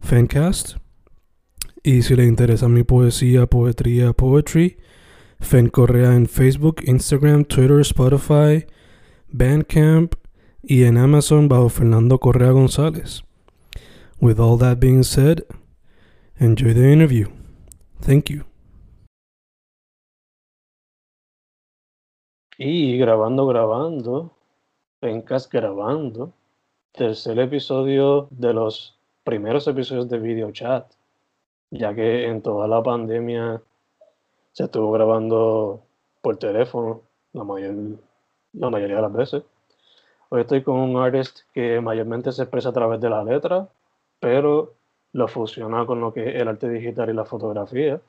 Fancast. Y si le interesa mi poesía, poetría, poetry, Fen Correa en Facebook, Instagram, Twitter, Spotify, Bandcamp y en Amazon bajo Fernando Correa González. With all that being said, enjoy the interview. Thank you. Y grabando, grabando, Pencas grabando, tercer episodio de los primeros episodios de video chat, ya que en toda la pandemia se estuvo grabando por teléfono la, mayor, la mayoría de las veces. Hoy estoy con un artist que mayormente se expresa a través de la letra, pero lo fusiona con lo que es el arte digital y la fotografía.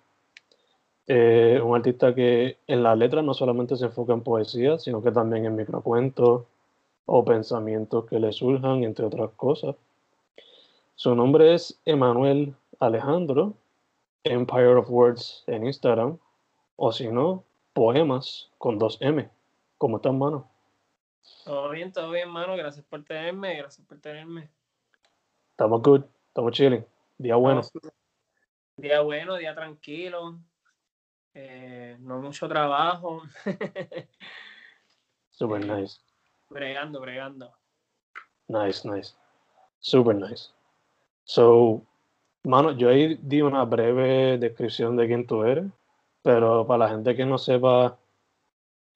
Eh, un artista que en la letra no solamente se enfoca en poesía, sino que también en microcuentos o pensamientos que le surjan, entre otras cosas. Su nombre es Emanuel Alejandro, Empire of Words en Instagram, o si no, Poemas con dos M. ¿Cómo estás, mano? Todo bien, todo bien, mano. Gracias por tenerme, gracias por tenerme. Estamos good, estamos chilling. Día bueno. Día bueno, día tranquilo. Eh, no mucho trabajo. Super nice. Bregando, bregando. Nice, nice. Super nice. So, mano, yo ahí di una breve descripción de quién tú eres, pero para la gente que no sepa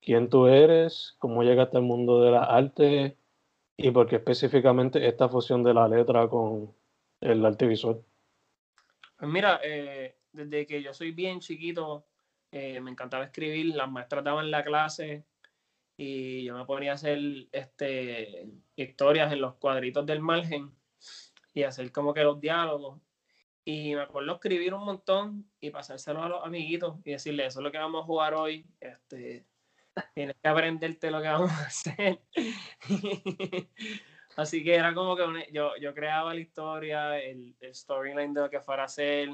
quién tú eres, cómo llegaste al mundo de las artes y por qué específicamente esta fusión de la letra con el arte visual. Pues mira, eh, desde que yo soy bien chiquito, eh, me encantaba escribir, las maestras daban la clase y yo me ponía a hacer este, historias en los cuadritos del margen y hacer como que los diálogos. Y me acuerdo escribir un montón y pasárselo a los amiguitos y decirles, eso es lo que vamos a jugar hoy, este, tienes que aprenderte lo que vamos a hacer. Así que era como que yo, yo creaba la historia, el, el storyline de lo que fuera a hacer.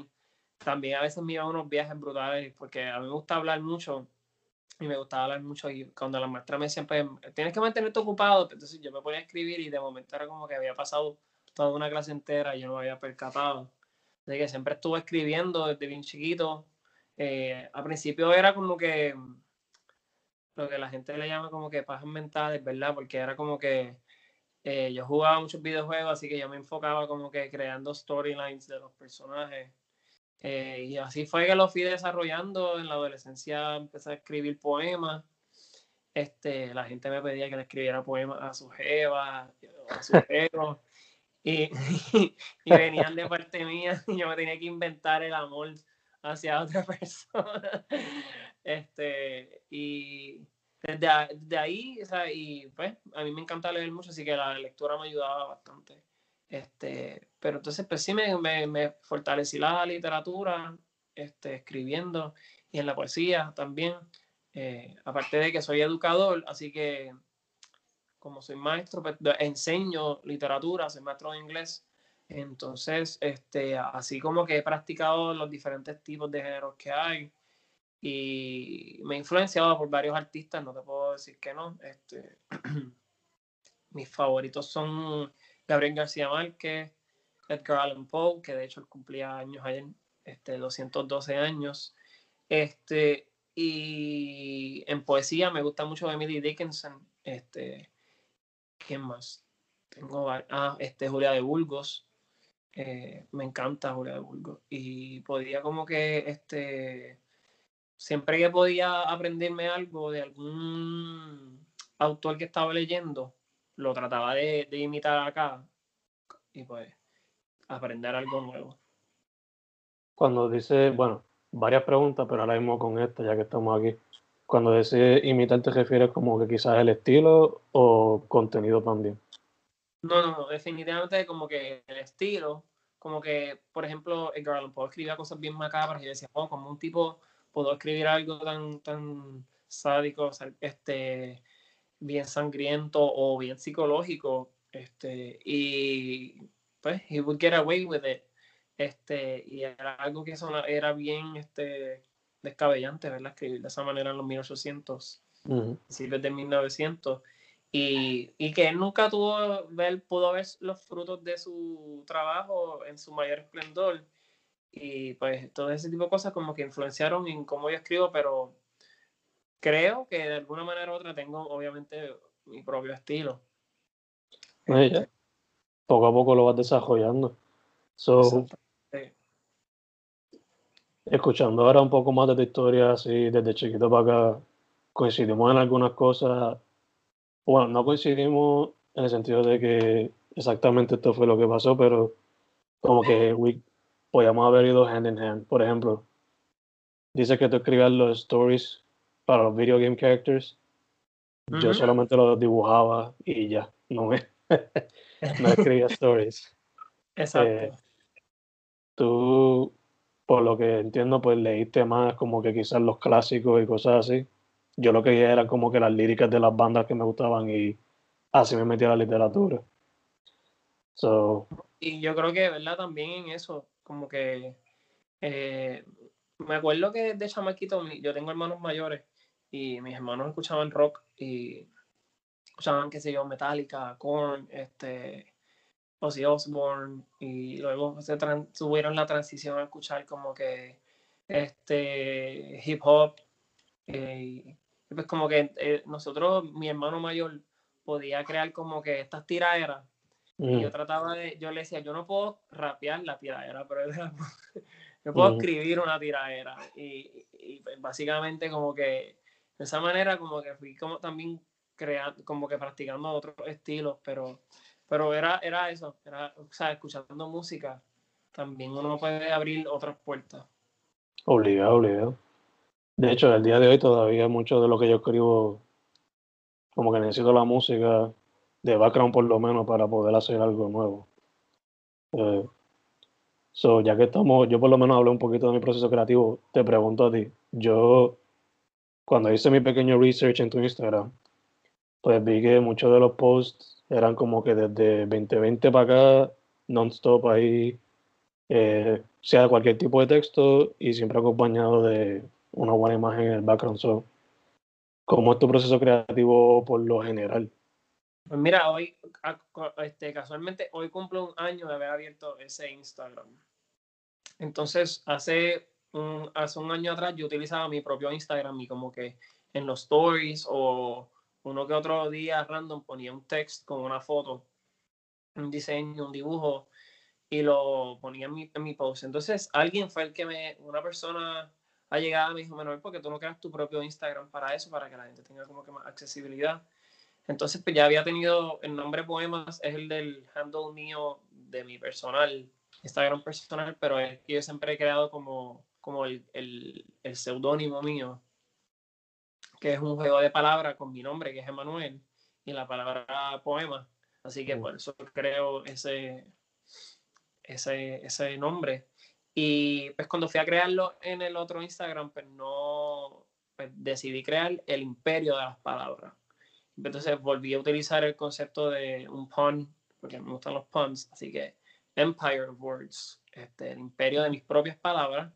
También a veces me iba a unos viajes brutales porque a mí me gusta hablar mucho y me gustaba hablar mucho y cuando la maestra me decía, pues, tienes que mantenerte ocupado, pues, entonces yo me ponía a escribir y de momento era como que había pasado toda una clase entera y yo no me había percatado. De que siempre estuve escribiendo desde bien chiquito. Eh, al principio era como que lo que la gente le llama como que pajas mentales, ¿verdad? Porque era como que eh, yo jugaba muchos videojuegos, así que yo me enfocaba como que creando storylines de los personajes. Eh, y así fue que lo fui desarrollando. En la adolescencia empecé a escribir poemas. Este, la gente me pedía que le escribiera poemas a su jeva, a su perro. Y, y venían de parte mía y yo me tenía que inventar el amor hacia otra persona. Este, y desde, a- desde ahí, o sea, y pues a mí me encanta leer mucho, así que la lectura me ayudaba bastante. Este, pero entonces pues sí me, me, me fortalecí la literatura, este, escribiendo y en la poesía también. Eh, aparte de que soy educador, así que como soy maestro, pues, enseño literatura, soy maestro de inglés. Entonces, este, así como que he practicado los diferentes tipos de géneros que hay y me he influenciado por varios artistas, no te puedo decir que no. Este, mis favoritos son Gabriel García Márquez, Edgar Allan Poe, que de hecho él cumplía años ayer, este, 212 años. Este, y en poesía me gusta mucho Emily Dickinson. Este, ¿Quién más? Tengo ah, este, Julia de Burgos. Eh, me encanta Julia de Burgos. Y podía como que, este, siempre que podía aprenderme algo de algún autor que estaba leyendo, lo trataba de, de imitar acá y pues aprender algo nuevo. Cuando dice, bueno, varias preguntas, pero ahora mismo con esta, ya que estamos aquí. Cuando dice imitar, ¿te refieres como que quizás el estilo o contenido también? No, no, definitivamente como que el estilo, como que, por ejemplo, Edgar Allan Poe escribía cosas bien macabras y decía, oh, como un tipo puedo escribir algo tan, tan sádico, este, bien sangriento o bien psicológico, este, y pues, he would get away with it. Este, y era algo que eso era bien este, descabellante, ¿verdad? Escribir de esa manera en los 1800, uh de 1900. Y, y, que él nunca tuvo ver, pudo ver los frutos de su trabajo en su mayor esplendor. Y pues todo ese tipo de cosas como que influenciaron en cómo yo escribo, pero creo que de alguna manera u otra tengo obviamente mi propio estilo. Poco a poco lo vas desarrollando. So, Escuchando ahora un poco más de tu historia, así desde chiquito para acá, coincidimos en algunas cosas. Bueno, no coincidimos en el sentido de que exactamente esto fue lo que pasó, pero como que podíamos haber ido hand in hand. Por ejemplo, dice que tú escribías los stories para los video game characters. Yo solamente los dibujaba y ya, no me, no escribía stories. Exacto. Eh, tú por lo que entiendo, pues leíste más como que quizás los clásicos y cosas así. Yo lo que veía era como que las líricas de las bandas que me gustaban y así me metí a la literatura. So, y yo creo que, ¿verdad? También en eso, como que eh, me acuerdo que de chamaquito, yo tengo hermanos mayores y mis hermanos escuchaban rock y escuchaban, qué sé yo, Metallica, Korn, este, Ozzy Osbourne y luego se tuvieron la transición a escuchar como que este hip hop eh, y pues como que eh, nosotros mi hermano mayor podía crear como que estas tiraderas y yo mm. trataba de yo le decía yo no puedo rapear la tiradera pero yo puedo mm. escribir una tiradera y, y pues, básicamente como que de esa manera como que fui como también creando como que practicando otros estilos pero pero era, era eso, era, o sea, escuchando música, también uno puede abrir otras puertas. Obligado, obligado. De hecho, el día de hoy todavía mucho de lo que yo escribo, como que necesito la música de background por lo menos para poder hacer algo nuevo. Eh, so, ya que estamos, yo por lo menos hablé un poquito de mi proceso creativo, te pregunto a ti, yo cuando hice mi pequeño research en tu Instagram, pues vi que muchos de los posts eran como que desde 2020 para acá, non-stop ahí, eh, sea cualquier tipo de texto y siempre acompañado de una buena imagen en el background. So, ¿Cómo es tu proceso creativo por lo general? Pues mira, hoy, este, casualmente, hoy cumplo un año de haber abierto ese Instagram. Entonces, hace un, hace un año atrás yo utilizaba mi propio Instagram y como que en los stories o uno que otro día random ponía un text con una foto, un diseño, un dibujo y lo ponía en mi, en mi post. Entonces alguien fue el que me, una persona ha llegado y me dijo, Manuel, porque tú no creas tu propio Instagram para eso, para que la gente tenga como que más accesibilidad. Entonces, pues ya había tenido el nombre Poemas, es el del handle mío de mi personal, Instagram personal, pero es que yo siempre he creado como, como el, el, el seudónimo mío que es un juego de palabras con mi nombre, que es Emanuel, y la palabra poema. Así que por eso creo ese, ese, ese nombre. Y pues cuando fui a crearlo en el otro Instagram, pues no, pues decidí crear el imperio de las palabras. Entonces volví a utilizar el concepto de un pun, porque me gustan los puns, así que Empire of Words, este, el imperio de mis propias palabras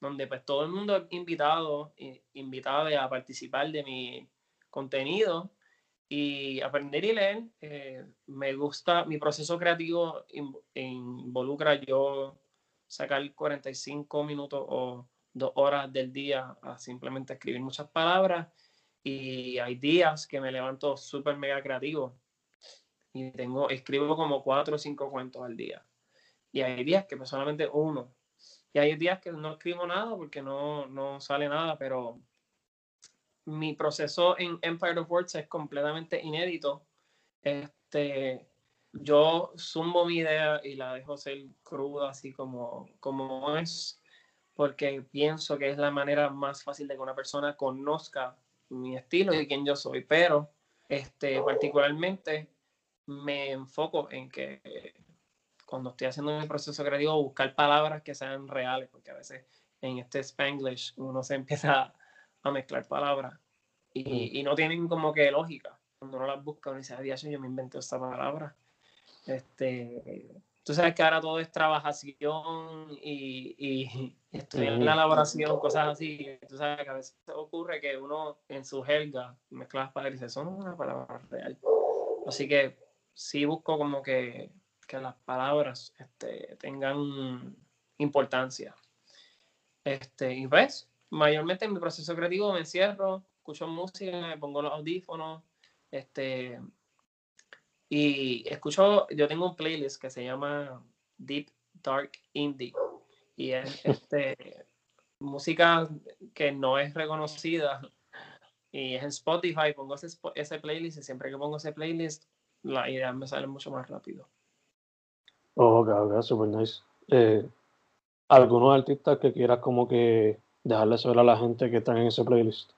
donde pues todo el mundo invitado, invitado a participar de mi contenido y aprender y leer. Eh, me gusta, mi proceso creativo involucra yo sacar 45 minutos o dos horas del día a simplemente escribir muchas palabras y hay días que me levanto súper mega creativo y tengo, escribo como cuatro o cinco cuentos al día. y hay días que solamente uno. Y hay días que no escribo nada porque no, no sale nada, pero mi proceso en Empire of Words es completamente inédito. Este, yo sumo mi idea y la dejo ser cruda, así como, como es, porque pienso que es la manera más fácil de que una persona conozca mi estilo y quién yo soy. Pero, este, particularmente, me enfoco en que cuando estoy haciendo mi proceso creativo, buscar palabras que sean reales, porque a veces en este Spanglish uno se empieza a mezclar palabras y, y no tienen como que lógica. Cuando uno las busca, uno dice, adiós, yo me invento esta palabra. Este, tú sabes que ahora todo es trabajación y, y estoy en la elaboración, cosas así. Tú sabes que a veces ocurre que uno en su jerga mezcla las palabras y dice, eso no es una palabra real. Así que sí busco como que, que las palabras este, tengan importancia. Este, y ves, mayormente en mi proceso creativo me encierro, escucho música, me pongo los audífonos, este, y escucho, yo tengo un playlist que se llama Deep Dark Indie, y es este, música que no es reconocida, y es en Spotify, pongo ese, ese playlist, y siempre que pongo ese playlist, la idea me sale mucho más rápido. Oh, ok, ok, super nice. Eh, ¿Algunos artistas que quieras como que dejarle saber a la gente que están en ese playlist?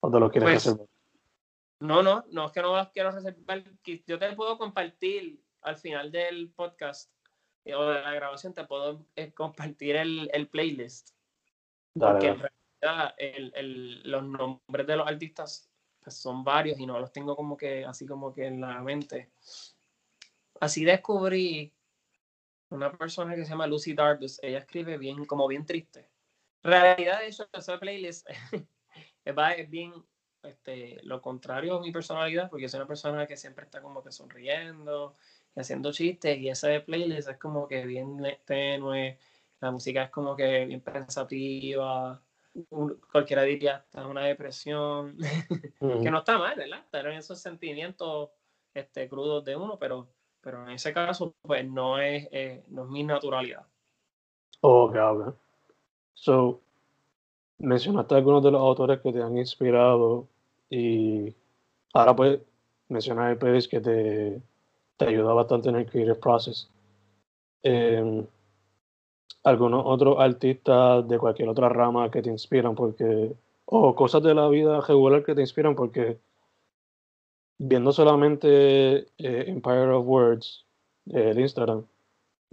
¿O te lo quieres Pues, reservar? No, no, no es que no las quiero reservar. Yo te puedo compartir al final del podcast eh, o de la grabación, te puedo eh, compartir el, el playlist. Dale, Porque en realidad el, el- los nombres de los artistas pues, son varios y no los tengo como que así como que en la mente. Así descubrí una persona que se llama Lucy Darbus. Ella escribe bien, como bien triste. En realidad, de hecho, ese playlist es bien este, lo contrario a mi personalidad, porque soy una persona que siempre está como que sonriendo y haciendo chistes, y ese playlist es como que bien tenue, la música es como que bien pensativa, un- cualquiera diría está en una depresión, que no está mal, ¿verdad? En esos sentimientos este, crudos de uno, pero, pero en ese caso, pues no es, eh, no es mi naturalidad. Ok, ok. So, mencionaste algunos de los autores que te han inspirado y ahora puedes mencionar el playlist que te, te ayuda bastante en el creative process. Em, algunos otros artistas de cualquier otra rama que te inspiran porque o cosas de la vida regular que te inspiran porque viendo solamente eh, Empire of Words el Instagram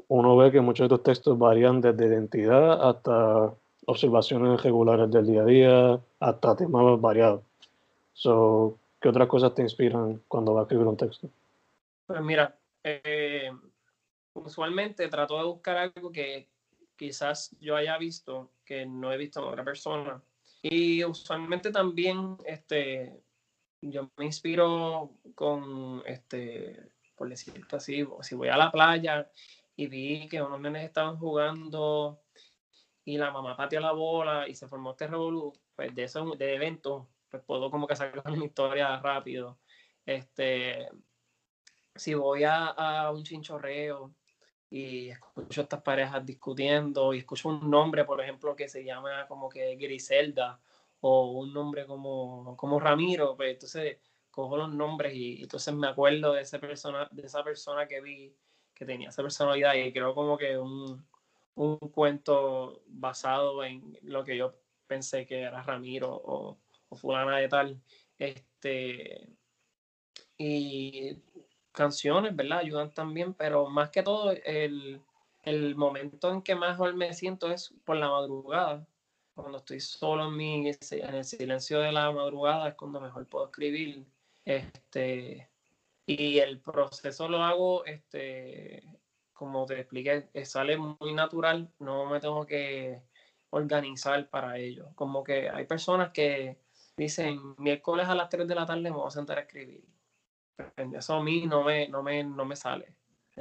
uno ve que muchos de tus textos varían desde identidad hasta observaciones regulares del día a día hasta temas variados so ¿qué otras cosas te inspiran cuando vas a escribir un texto? Pues mira, eh, usualmente trato de buscar algo que quizás yo haya visto que no he visto en otra persona. Y usualmente también este, yo me inspiro con, este, por decirlo así, si voy a la playa y vi que unos nenes estaban jugando y la mamá pateó la bola y se formó este revolú, pues de eso, de evento, pues puedo como que sacar una historia rápido. Este, si voy a, a un chinchorreo y escucho estas parejas discutiendo y escucho un nombre, por ejemplo, que se llama como que Griselda o un nombre como, como Ramiro, pues entonces cojo los nombres y, entonces me acuerdo de, esa persona, de esa persona que vi que tenía esa personalidad y creo como que un, un cuento basado en lo que yo pensé que era Ramiro o, o fulana de tal. Este, y canciones, ¿verdad? Ayudan también, pero más que todo el, el momento en que mejor me siento es por la madrugada. Cuando estoy solo en, mi, en el silencio de la madrugada es cuando mejor puedo escribir. Este, y el proceso lo hago, este, como te expliqué, eh, sale muy natural, no me tengo que organizar para ello. Como que hay personas que dicen, miércoles a las 3 de la tarde me voy a sentar a escribir. Eso a mí no me, no me, no me sale.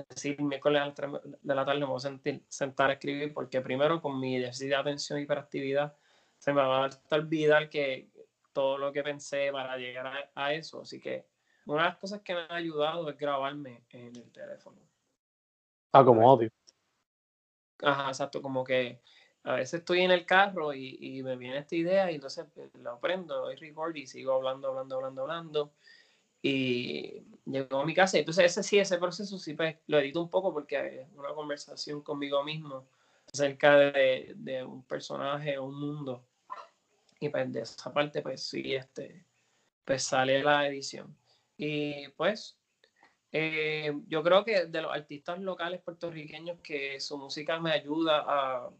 Decir, miércoles a las 3 de la tarde me voy a sentir, sentar a escribir porque primero con mi déficit de atención y hiperactividad se me va a olvidar que todo lo que pensé para llegar a, a eso. Así que una de las cosas que me ha ayudado es grabarme en el teléfono. Ah, como audio. Ajá, exacto, como que a veces estoy en el carro y, y me viene esta idea y entonces pues, lo prendo, doy record y sigo hablando, hablando, hablando, hablando. Y llego a mi casa entonces ese sí, ese proceso sí pues, lo edito un poco porque es una conversación conmigo mismo acerca de, de un personaje o un mundo. Y pues de esa parte pues sí, este, pues sale la edición. Y pues eh, yo creo que de los artistas locales puertorriqueños que su música me ayuda a,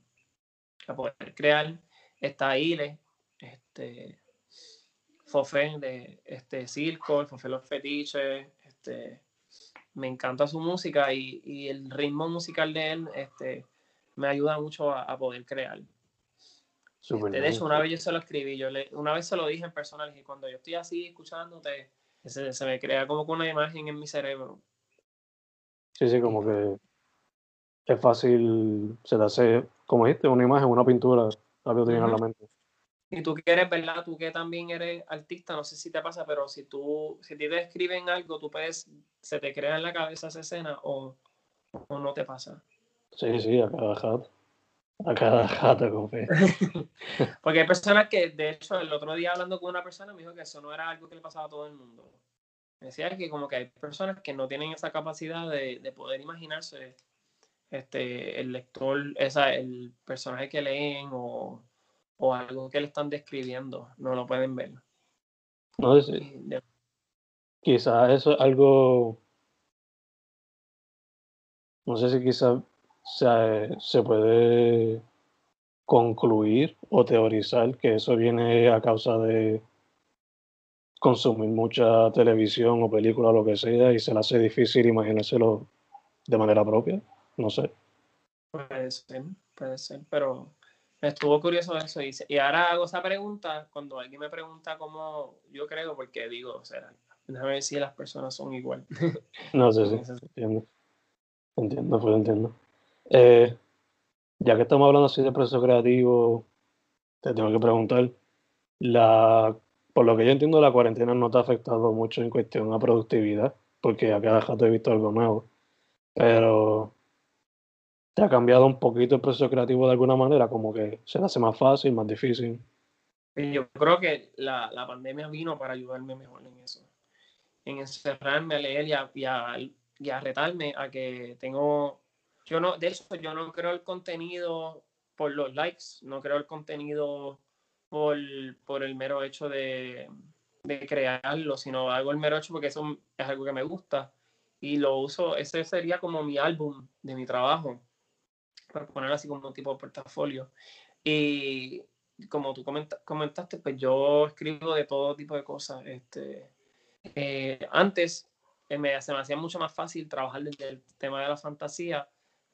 a poder crear, está Ile, este, Fofé de este, Circo, Fofé Los Fetiches, este, me encanta su música y, y, el ritmo musical de él este, me ayuda mucho a, a poder crear. Este, de hecho, una vez yo se lo escribí, yo le, una vez se lo dije en persona, le dije, cuando yo estoy así escuchándote, se, se me crea como con una imagen en mi cerebro. Sí, sí, como que es fácil, se te hace, como dijiste, una imagen, una pintura, rápido te viene a la mente. Y tú que eres, ¿verdad? Tú que también eres artista, no sé si te pasa, pero si tú, si te escriben algo, tú puedes, se te crea en la cabeza esa escena o, o no te pasa. Sí, sí, a cada rato. A cada rato, compadre. Porque hay personas que, de hecho, el otro día hablando con una persona me dijo que eso no era algo que le pasaba a todo el mundo. Me decía que como que hay personas que no tienen esa capacidad de, de poder imaginarse este, el lector, esa, el personaje que leen o, o, algo que le están describiendo, no lo pueden ver. No, sí. Quizás eso es algo, no sé si quizás se, se puede concluir o teorizar que eso viene a causa de consumir mucha televisión o película o lo que sea y se le hace difícil imaginárselo de manera propia. No sé. Puede ser, puede ser, pero me estuvo curioso eso. Y, y ahora hago esa pregunta cuando alguien me pregunta cómo yo creo, porque digo, o sea, déjame ver si las personas son igual. no sé, sí, entiendo. Entiendo, pues entiendo. Eh, ya que estamos hablando así de proceso creativo, te tengo que preguntar, la, por lo que yo entiendo, la cuarentena no te ha afectado mucho en cuestión a productividad, porque a cada rato he visto algo nuevo, pero te ha cambiado un poquito el proceso creativo de alguna manera, como que se hace más fácil, más difícil. Yo creo que la, la pandemia vino para ayudarme mejor en eso, en encerrarme a leer y a, y a, y a retarme a que tengo yo no, de hecho, yo no creo el contenido por los likes, no creo el contenido por, por el mero hecho de, de, crearlo, sino hago el mero hecho porque eso es algo que me gusta y lo uso, ese sería como mi álbum de mi trabajo, para ponerlo así como un tipo de portafolio. Y como tú comentaste, pues yo escribo de todo tipo de cosas. Este, eh, antes eh, me, se me hacía mucho más fácil trabajar desde el tema de la fantasía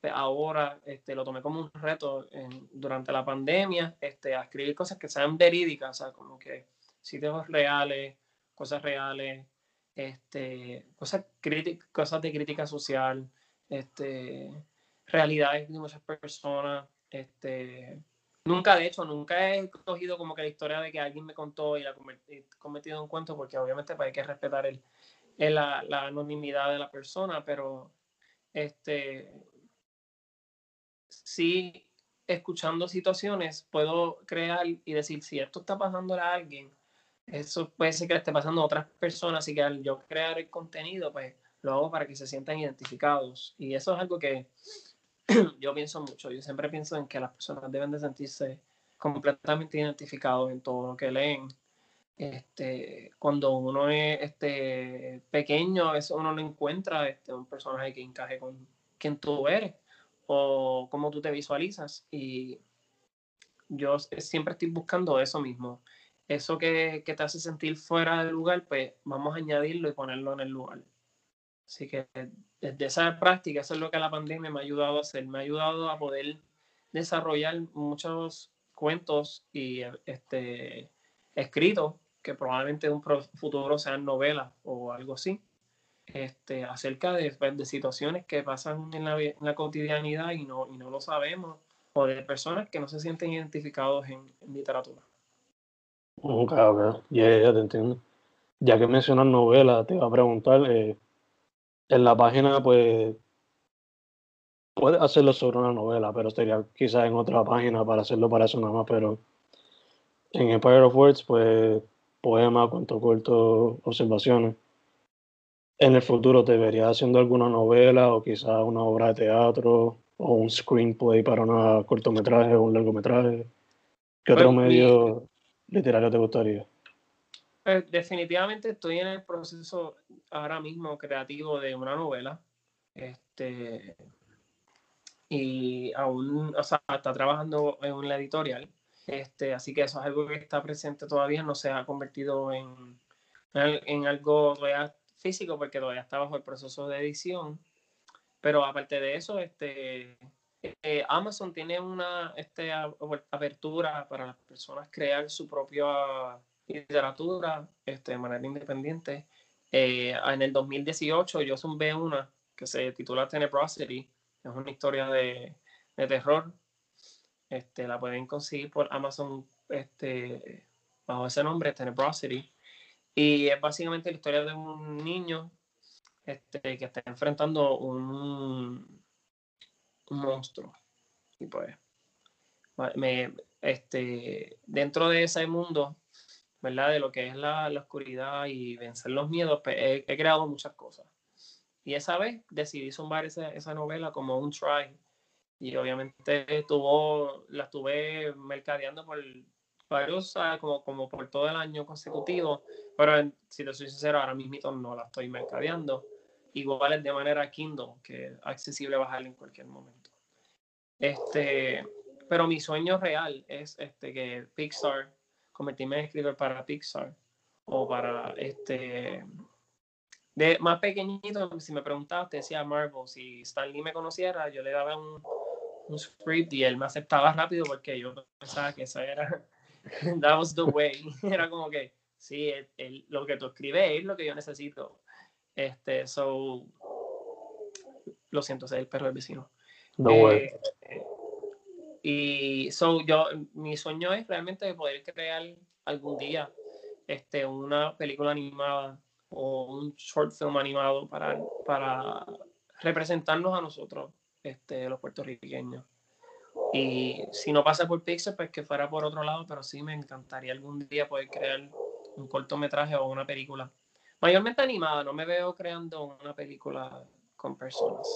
pues, ahora este, lo tomé como un reto durante la pandemia, este, a escribir cosas que sean verídicas, o sea, como que sitios reales, cosas reales, este, cosas, cosas de crítica social, este, realidades de muchas personas. Este, nunca, de hecho, nunca he cogido como que la historia de que alguien me contó y la he convertido en un cuento, porque obviamente pues, hay que respetar el, el la, la, anonimidad de la persona, pero este, sí, escuchando situaciones, puedo crear y decir, si esto está pasando a alguien, eso puede ser que le esté pasando a otras personas, así que al yo crear el contenido, pues lo hago para que se sientan identificados. Y eso es algo que yo pienso mucho. Yo siempre pienso en que las personas deben de sentirse completamente identificados en todo lo que leen. Este, cuando uno es este, pequeño, a veces uno no encuentra este, un personaje que encaje con quien tú eres o cómo tú te visualizas. Y yo siempre estoy buscando eso mismo. Eso que, que, te hace sentir fuera del lugar, pues vamos a añadirlo y ponerlo en el lugar. Así que desde esa práctica, eso es lo que la pandemia me ha ayudado a hacer. Me ha ayudado a poder desarrollar muchos cuentos y este, escritos que probablemente en un futuro sean novelas o algo así este, acerca de, pues, situaciones que pasan en la, en la, cotidianidad y no, y no lo sabemos, o de personas que no se sienten identificados en, literatura. Ok, ya, ya te entiendo. Ya que mencionas novelas, te iba a preguntar, eh, en la página, pues, puedes hacerlo sobre una novela, pero sería quizás en otra página para hacerlo para eso nada más, pero en Empire of Words, pues poema, cuento corto, observaciones. En el futuro te vería haciendo alguna novela o quizás una obra de teatro o un screenplay para un cortometraje o un largometraje. ¿Qué otro Pues, medio literario te gustaría? Pues, definitivamente estoy en el proceso ahora mismo creativo de una novela. Este, y aún, o sea, está trabajando en una editorial. Este, así que eso es algo que está presente todavía, no se ha convertido en, en, algo todavía físico porque todavía está bajo el proceso de edición. Pero aparte de eso, este, eh, Amazon tiene una este, apertura para las personas crear su propia literatura este, de manera independiente. Eh, en el 2018 yo zumbé una que se titula Tenebrosity, es una historia de, de terror. Este, la pueden conseguir por Amazon este, bajo ese nombre, Tenebrosity. Y es básicamente la historia de un niño este, que está enfrentando un, un monstruo. Y pues, me, este, dentro de ese mundo, ¿verdad? De lo que es la, la oscuridad y vencer los miedos, pues, he, he creado muchas cosas. Y esa vez decidí zumbar esa, esa novela como un try. Y obviamente tuvo, la estuve mercadeando por varios, ah, como, como por todo el año consecutivo. Pero si te soy sincero, ahora mismo no la estoy mercadeando. Igual es de manera Kindle, que es accesible bajar en cualquier momento. Este, pero mi sueño real es este, que Pixar, convertirme en escritor para Pixar o para este. De más pequeñito, si me preguntabas, te decía Marvel. Si Stan Lee me conociera, yo le daba un, un script y él me aceptaba rápido porque yo pensaba que esa era. That was the way. Era como que, sí, el- el- lo que tú escribes es lo que yo necesito. Este, so. Lo siento, ese es el perro del vecino. No Eh. Y so yo, mi sueño es realmente poder crear algún día este, una película animada o un short film animado para, para representarnos a nosotros, este, los puertorriqueños. Y si no pasa por Pixar, pues que fuera por otro lado, pero sí me encantaría algún día poder crear un cortometraje o una película. Mayormente animada, no me veo creando una película con personas.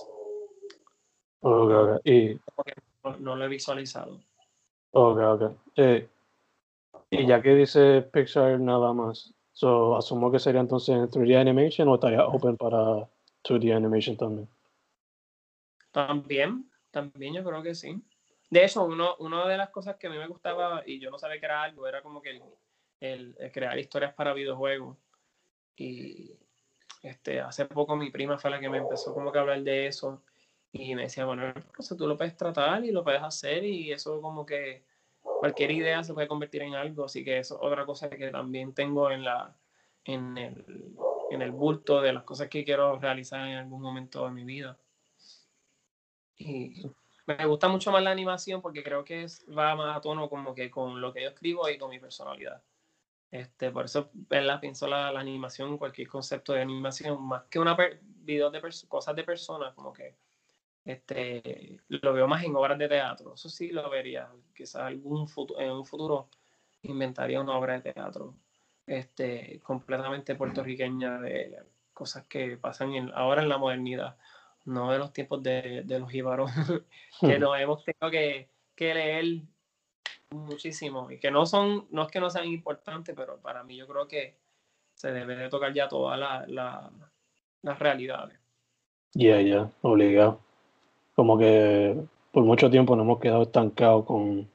Ok, ok. Y, No, lo he visualizado. ok, ok. Eh, y ya que dice Pixar nada más, so, asumo que sería entonces en 3D animation o estaría open para 2D animation también. También, también yo creo que sí. De hecho, uno, una de las cosas que a mí me gustaba y yo no sabía que era algo, era como que el, el- el crear historias para videojuegos. Y este, hace poco mi prima fue la que me empezó como que a hablar de eso y me decía, bueno, eso tú lo puedes tratar y lo puedes hacer y eso como que cualquier idea se puede convertir en algo, así que eso es otra cosa que también tengo en la en el, en el bulto de las cosas que quiero realizar en algún momento de mi vida. Y me gusta mucho más la animación porque creo que es, va más a tono como que con lo que yo escribo y con mi personalidad. Este, por eso ¿verdad? pienso la, la animación, cualquier concepto de animación, más que una per- videos de pers- cosas de personas, como que este, lo veo más en obras de teatro. Eso sí lo vería. Quizás algún futuro, en un futuro inventaría una obra de teatro este, completamente puertorriqueña de cosas que pasan en- ahora en la modernidad, no de los tiempos de, de los jíbaros, que nos hemos tenido que, que leer muchísimo y que no son, no es que no sean importantes, pero para mí yo creo que se debe de tocar ya todas la- la- las realidades. Yeah, yeah, obligado. Como que por mucho tiempo nos hemos quedado estancados con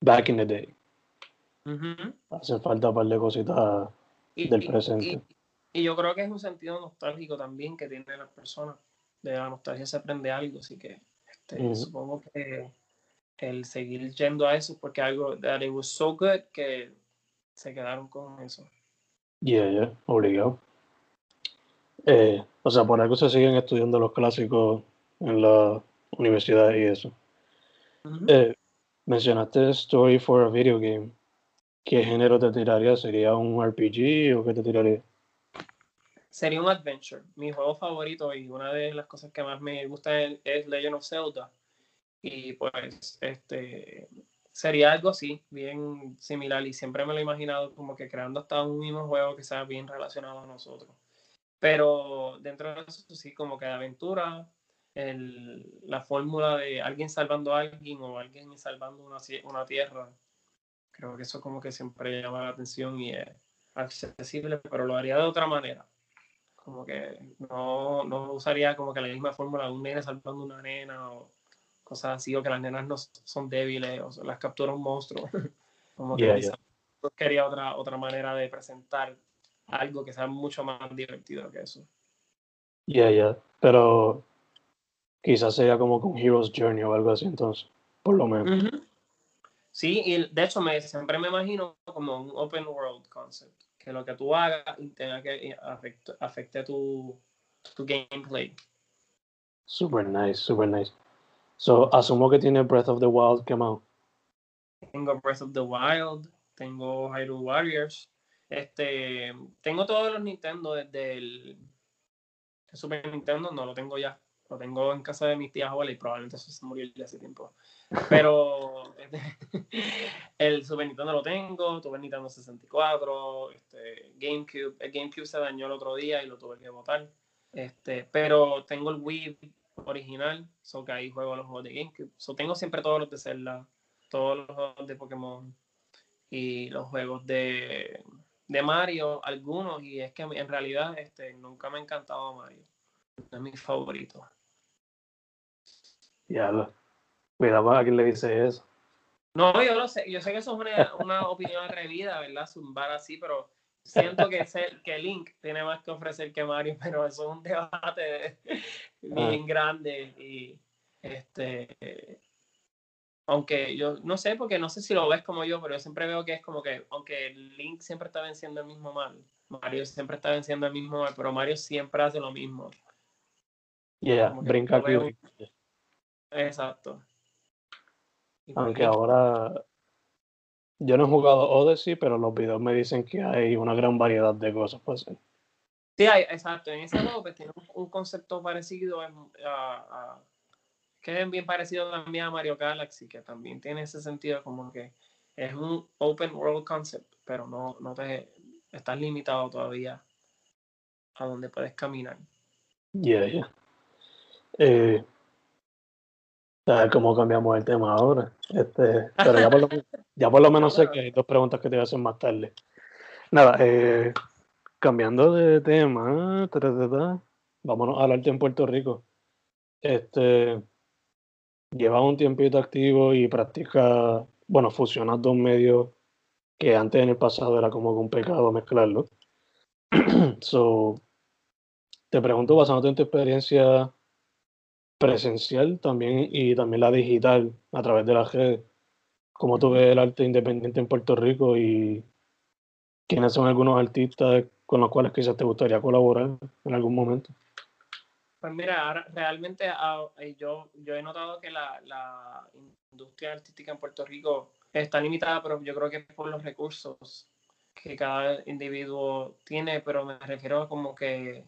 back in the day. Ujú. Hace falta un par de cositas Y, del presente. y- y yo creo que es un sentido nostálgico también que tienen las personas. De la nostalgia se aprende algo, así que este, supongo que el seguir yendo a eso es porque algo that it was so good que se quedaron con eso. Yeah, yeah, obligado. Eh, o sea, por algo se siguen estudiando los clásicos en la universidad y eso. Eh, mencionaste Story for a Video Game. ¿Qué género te tiraría? ¿Sería un RPG o qué te tiraría? sería un adventure. Mi juego favorito y una de las cosas que más me gusta es, es Legend of Zelda. Y pues, este, sería algo así, bien similar. Y siempre me lo he imaginado como que creando hasta un mismo juego que sea bien relacionado a nosotros. Pero dentro de eso sí, como que de aventura, el, la fórmula de alguien salvando a alguien o alguien salvando una, una tierra, creo que eso como que siempre llama la atención y es accesible, pero lo haría de otra manera. Como que no, no usaría como que la misma fórmula de un nene salvando una nena o cosas así, o que las nenas no son débiles o las captura un monstruo. como que quería otra, otra manera de presentar algo que sea mucho más divertido que eso. Ya, ya, pero quizás sería como con Hero's Journey o algo así, entonces, por lo menos. Sí, y de hecho me, siempre me imagino como un open world concept, que lo que tú hagas tenga que afecte, tu, tu gameplay. Super nice, super nice. So, asumo que tiene Breath of the Wild quemado. Tengo Breath of the Wild, tengo Hyrule Warriors, este, tengo todos los Nintendo desde el, Super Nintendo, no lo tengo ya. Tengo en casa de mis tías abuelas y probablemente eso se murió hace tiempo. Pero el Super Nintendo lo tengo, tuve Nintendo 64, este, GameCube. El GameCube se dañó el otro día y lo tuve que botar. Este, pero tengo el Wii original, so que ahí juego los juegos de GameCube. So tengo siempre todos los de Zelda, todos los juegos de Pokémon y los juegos de de Mario, algunos, y es que en realidad este, nunca me ha encantado Mario. es mi favorito. Ya, lo, cuidado a quien le dice eso. No, yo lo sé, yo sé que eso es una, opinión atrevida, ¿verdad? Zumbar así, pero siento que, que Link tiene más que ofrecer que Mario, pero eso es un debate bien ah. grande y este aunque yo no sé, porque no sé si lo ves como yo, pero yo siempre veo que es como que, aunque Link siempre está venciendo el mismo mal, Mario siempre está venciendo el mismo mal, pero Mario siempre hace lo mismo. Yeah, brinca aquí. Exacto. Aunque ahora yo no he jugado Odyssey, pero los videos me dicen que hay una gran variedad de cosas para hacer. Sí, hay, exacto. En ese juego pues, tiene un, concepto parecido a que es bien parecido también a Mario Galaxy, que también tiene ese sentido como que es un open world concept, pero no, no te estás limitado todavía a donde puedes caminar. Yeah, yeah. Eh, a ver cómo cambiamos el tema ahora. Este, pero ya por, lo, menos sé que hay dos preguntas que te voy a hacer más tarde. Nada, eh, cambiando de tema, vámonos a hablarte en Puerto Rico. Este, lleva un tiempito activo y practica, bueno, fusionar dos medios que antes en el pasado era como un pecado mezclarlo. so, te pregunto, basándote en tu experiencia presencial también y también la digital a través de la red, ¿cómo tú ves el arte independiente en Puerto Rico y quiénes son algunos artistas con los cuales quizás te gustaría colaborar en algún momento? Pues mira, realmente ah, eh, yo, yo he notado que la, la, industria artística en Puerto Rico está limitada, pero yo creo que es por los recursos que cada individuo tiene, pero me refiero a como que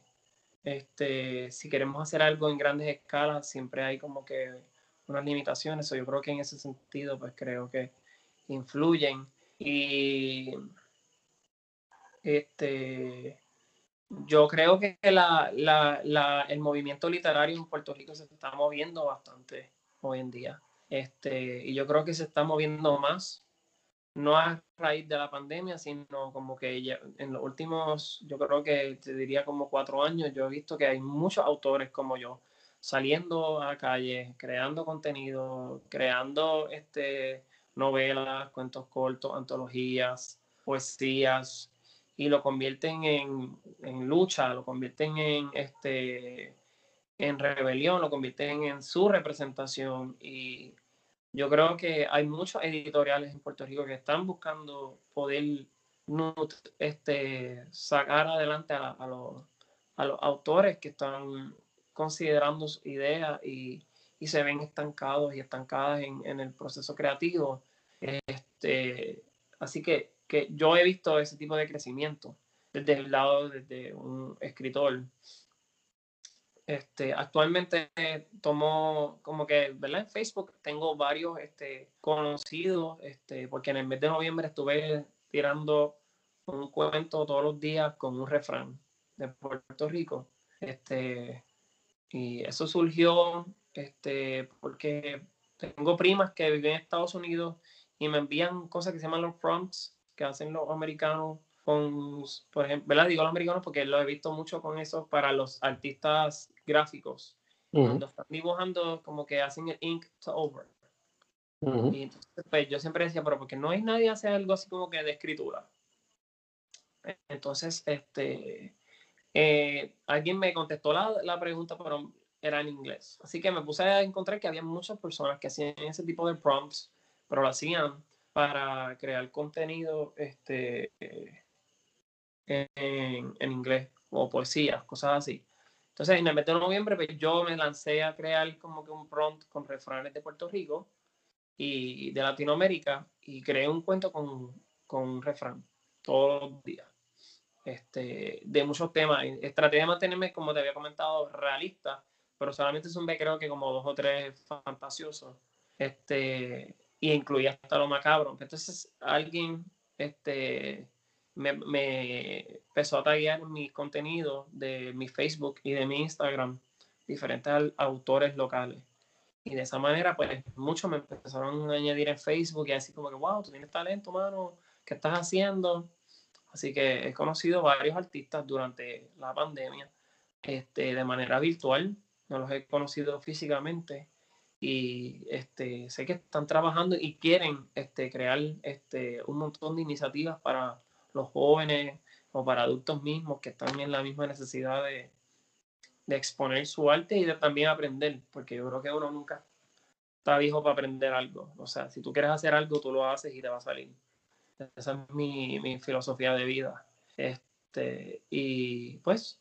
este, si queremos hacer algo en grandes escalas, siempre hay como que unas limitaciones, o yo creo que en ese sentido, pues creo que influyen. Y este yo creo que la, la, la, el movimiento literario en Puerto Rico se está moviendo bastante hoy en día. Este, y yo creo que se está moviendo más, no a raíz de la pandemia, sino como que en los últimos, yo creo que te diría como cuatro años, yo he visto que hay muchos autores como yo saliendo a calle, creando contenido, creando este, novelas, cuentos cortos, antologías, poesías, y lo convierten en, en, lucha, lo convierten en, este, en rebelión, lo convierten en su representación. Y yo creo que hay muchos editoriales en Puerto Rico que están buscando poder este, sacar adelante a, los, a los autores que están considerando sus ideas y, y se ven estancados y estancadas en, en el proceso creativo. Este, así que que yo he visto ese tipo de crecimiento. desde el lado desde un escritor. Este, actualmente tomo como que, ¿verdad? En Facebook tengo varios este, conocidos, este, porque en el mes de noviembre estuve tirando un cuento todos los días con un refrán de Puerto Rico. Este, y eso surgió este, porque tengo primas que viven en Estados Unidos y me envían cosas que se llaman los prompts que hacen los americanos con, por ejemplo, ¿verdad? Digo los americanos porque lo he visto mucho con eso para los artistas gráficos. Cuando están dibujando, como que hacen el ink to over. Y entonces, pues yo siempre decía, pero porque no hay nadie hace algo así como que de escritura. Entonces, este, eh, alguien me contestó la, la, pregunta, pero era en inglés. Así que me puse a encontrar que había muchas personas que hacían ese tipo de prompts, pero lo hacían para crear contenido este, en, inglés o poesía, cosas así. Entonces, en el mes de noviembre, pues, yo me lancé a crear como que un prompt con refranes de Puerto Rico y de Latinoamérica y creé un cuento con, con un refrán todos los días. Este, de muchos temas. Traté de mantenerme, como te había comentado, realista, pero solamente son, creo que como dos o tres fantasiosos. Este, y incluía hasta lo macabro. Entonces, alguien este, me, empezó a taguear mi contenido de mi Facebook y de mi Instagram, diferentes autores locales. Y de esa manera, pues muchos me empezaron a añadir en Facebook y así como que, wow, tú tienes talento, mano, ¿qué estás haciendo? Así que he conocido varios artistas durante la pandemia este, de manera virtual, no los he conocido físicamente y este, sé que están trabajando y quieren este, crear este, un montón de iniciativas para los jóvenes o para adultos mismos que están en la misma necesidad de, de exponer su arte y de también aprender, porque yo creo que uno nunca está viejo para aprender algo. O sea, si tú quieres hacer algo, tú lo haces y te va a salir. Esa es mi, mi filosofía de vida. Este, y pues,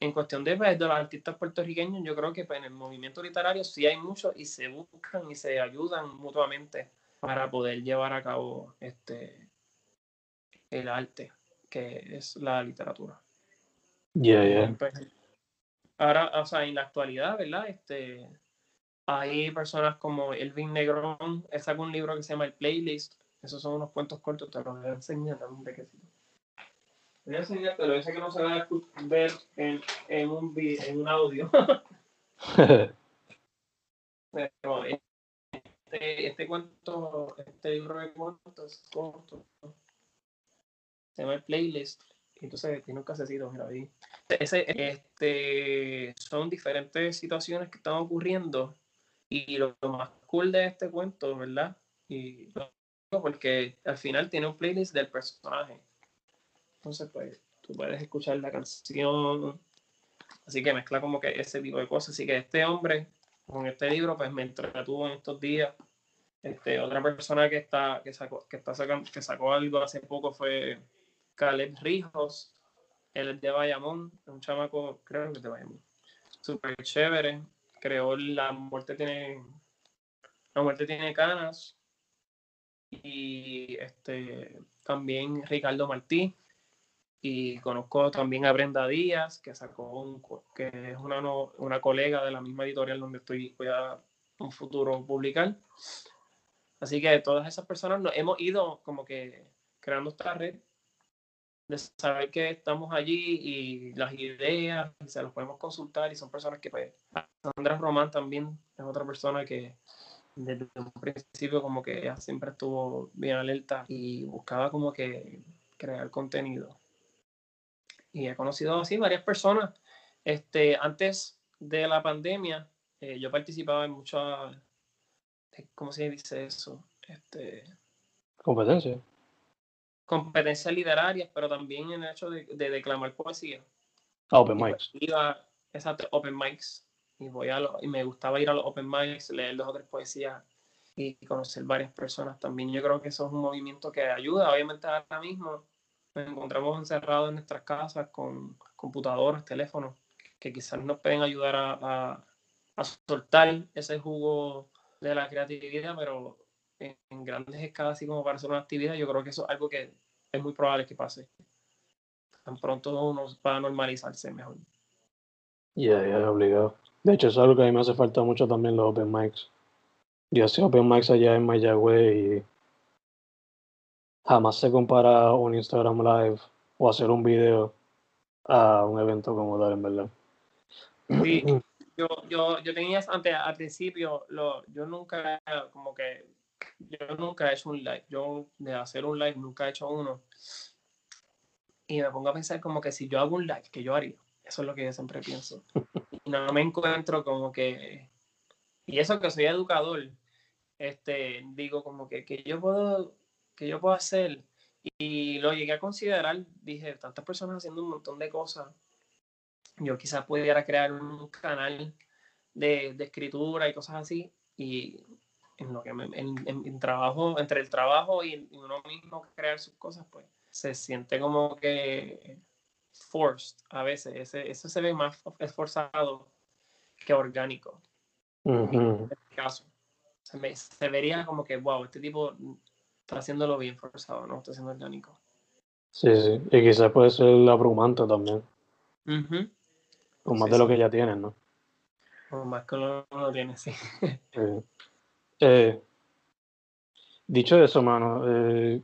en cuestión de, pues, de los artistas puertorriqueños, yo creo que pues, en el movimiento literario sí hay muchos y se buscan y se ayudan mutuamente para poder llevar a cabo este, el arte, que es la literatura. Yeah, pues, Ahora, o sea, en la actualidad, ¿verdad? Este, hay personas como Elvin Negrón, él sacó un libro que se llama El Playlist. Esos son unos cuentos cortos, te los voy a enseñar también de qué Voy a enseñarte, pero ese que no se va a ver en, en, un, en un audio. pero este, este cuento, este libro de cuentos corto, se El Playlist entonces tiene un casecito, mira ahí. Ese, este, son diferentes situaciones que están ocurriendo y lo, más cool de este cuento, ¿verdad? Y porque al final tiene un playlist del personaje. Entonces, pues, tú puedes escuchar la canción. Así que mezcla como que ese tipo de cosas. Así que este hombre, con este libro, pues me entretuvo en estos días. Este, otra persona que está, que sacó, que está sacando, que sacó algo hace poco fue Caleb Rijos, él es de Bayamón, un chamaco, creo que es de Bayamón, súper chévere, creó La Muerte Tiene, La Muerte Tiene Canas, y este, también Ricardo Martí, y conozco también a Brenda Díaz, que sacó un, que es una, una colega de la misma editorial donde estoy, voy a un futuro publicar. Así que todas esas personas nos hemos ido como que creando esta red de saber que estamos allí y las ideas, se los podemos consultar y son personas que, pues, Sandra Román también es otra persona que desde un principio como que ella siempre estuvo bien alerta y buscaba como que crear contenido. Y he conocido así varias personas. Este, antes de la pandemia, eh, yo participaba en muchas, ¿cómo se dice eso? Este, competencia competencias literarias, pero también en el hecho de, declamar poesía. Ah, open pues mics. iba, exacto, open mics. Y, voy a y me gustaba ir a los open mics, leer dos o tres poesías y conocer varias personas también. Yo creo que eso es un movimiento que ayuda. Obviamente ahora mismo nos encontramos encerrados en nuestras casas con computadoras, teléfonos, que quizás nos pueden ayudar a, a soltar ese jugo de la creatividad, pero en, grandes escalas, así como para hacer una actividad, yo creo que eso es algo que es muy probable que pase. tan pronto uno va a normalizarse mejor. Ya, yeah, ya, obligado. De hecho, es algo que a mí me hace falta mucho también los open mics. Yo hacía open mics allá en Mayagüez y jamás se compara un Instagram Live o hacer un video a un evento como tal, en verdad. Sí, yo, yo, yo tenía antes, al principio, lo, yo nunca, como que, yo nunca he hecho un live. Yo de hacer un live nunca he hecho uno. Y me pongo a pensar como que si yo hago un live, que yo haría? Eso es lo que yo siempre pienso. Y no me encuentro como que, y eso que soy educador, este, digo como que, que yo puedo, que yo puedo hacer. Y lo llegué a considerar, dije, tantas personas haciendo un montón de cosas yo quizás pudiera crear un canal de, de, escritura y cosas así y en lo que en, trabajo entre el trabajo y, uno mismo crear sus cosas pues se siente como que forced a veces. Ese, eso se ve más esforzado que orgánico. En este caso se, se, vería como que wow este tipo está haciéndolo bien forzado no está haciendo orgánico sí sí. Y quizás puede ser abrumante también. Uh o más de lo que ya tienen, ¿no? O más que lo que tiene, sí. Eh, dicho eso, mano, eh,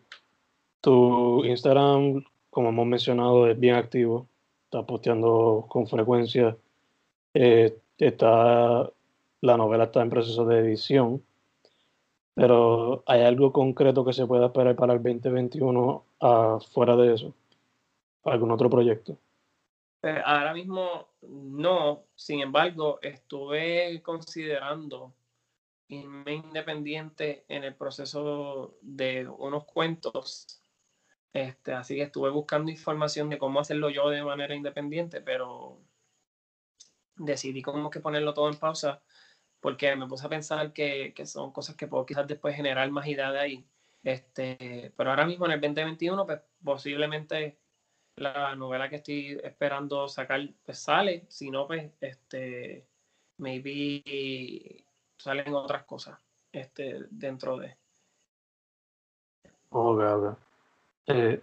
tu Instagram, como hemos mencionado, es bien activo. Estás posteando con frecuencia. Eh, está, la novela está en proceso de edición. Pero ¿hay algo concreto que se pueda esperar para el 2021 fuera de eso? ¿Algún otro proyecto? Pues, ahora mismo no, sin embargo, estuve considerando irme independiente en el proceso de unos cuentos. Este, así que estuve buscando información de cómo hacerlo yo de manera independiente, pero decidí como que ponerlo todo en pausa porque me puse a pensar que, que son cosas que puedo quizás después generar más ideas de ahí. Este, pero ahora mismo en el 2021, pues posiblemente la novela que estoy esperando sacar pues sale, si no pues este maybe salen otras cosas este dentro de Ok, ok. Eh,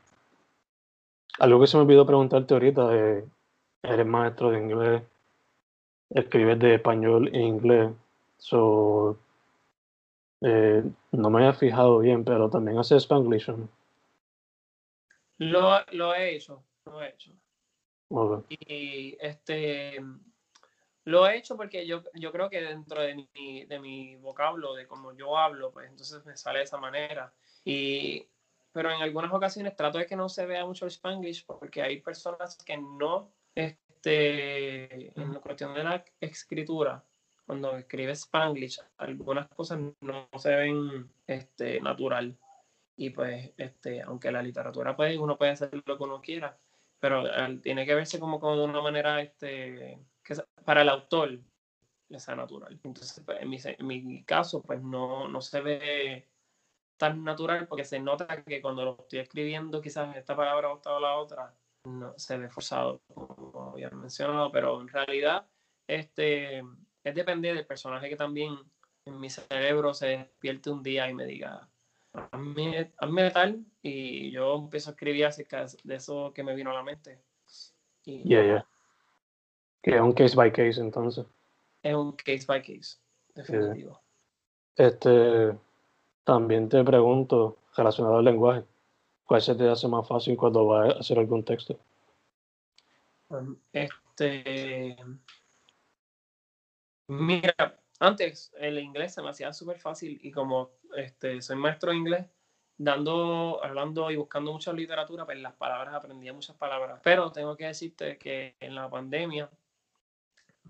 algo que se me olvidó preguntarte ahorita, eh, eres maestro de inglés, escribes de español e inglés, so, eh, no me había fijado bien, pero también haces spanglish, lo, lo he hecho, lo he hecho. Y este lo he hecho porque yo, yo creo que dentro de mi, de mi vocablo, de cómo yo hablo, pues entonces me sale de esa manera. Y, pero en algunas ocasiones trato de que no se vea mucho el spanglish porque hay personas que no, este, en la cuestión de la escritura, cuando escribe spanglish, algunas cosas no se ven este, natural. Y pues, este, aunque la literatura puede, uno puede hacer lo que uno quiera, pero tiene que verse como, como de una manera este, que para el autor le sea natural. Entonces, pues, en, mi, en, mi, caso, pues no, no se ve tan natural porque se nota que cuando lo estoy escribiendo, quizás esta palabra ha gustado la otra, no se ve forzado, como había mencionado, pero en realidad este, es depende del personaje que también en mi cerebro se despierte un día y me diga, hazme, tal y yo empiezo a escribir acerca de eso que me vino a la mente. Y, yeah, Que es un case by case entonces. Es un case by case, definitivo. Este, también te pregunto, relacionado al lenguaje, ¿cuál se te hace más fácil cuando vas a hacer algún texto? Um, este, mira, antes el inglés se me hacía súper fácil y como este, soy maestro de inglés, dando, hablando y buscando mucha literatura, pues las palabras aprendía muchas palabras. Pero tengo que decirte que en la pandemia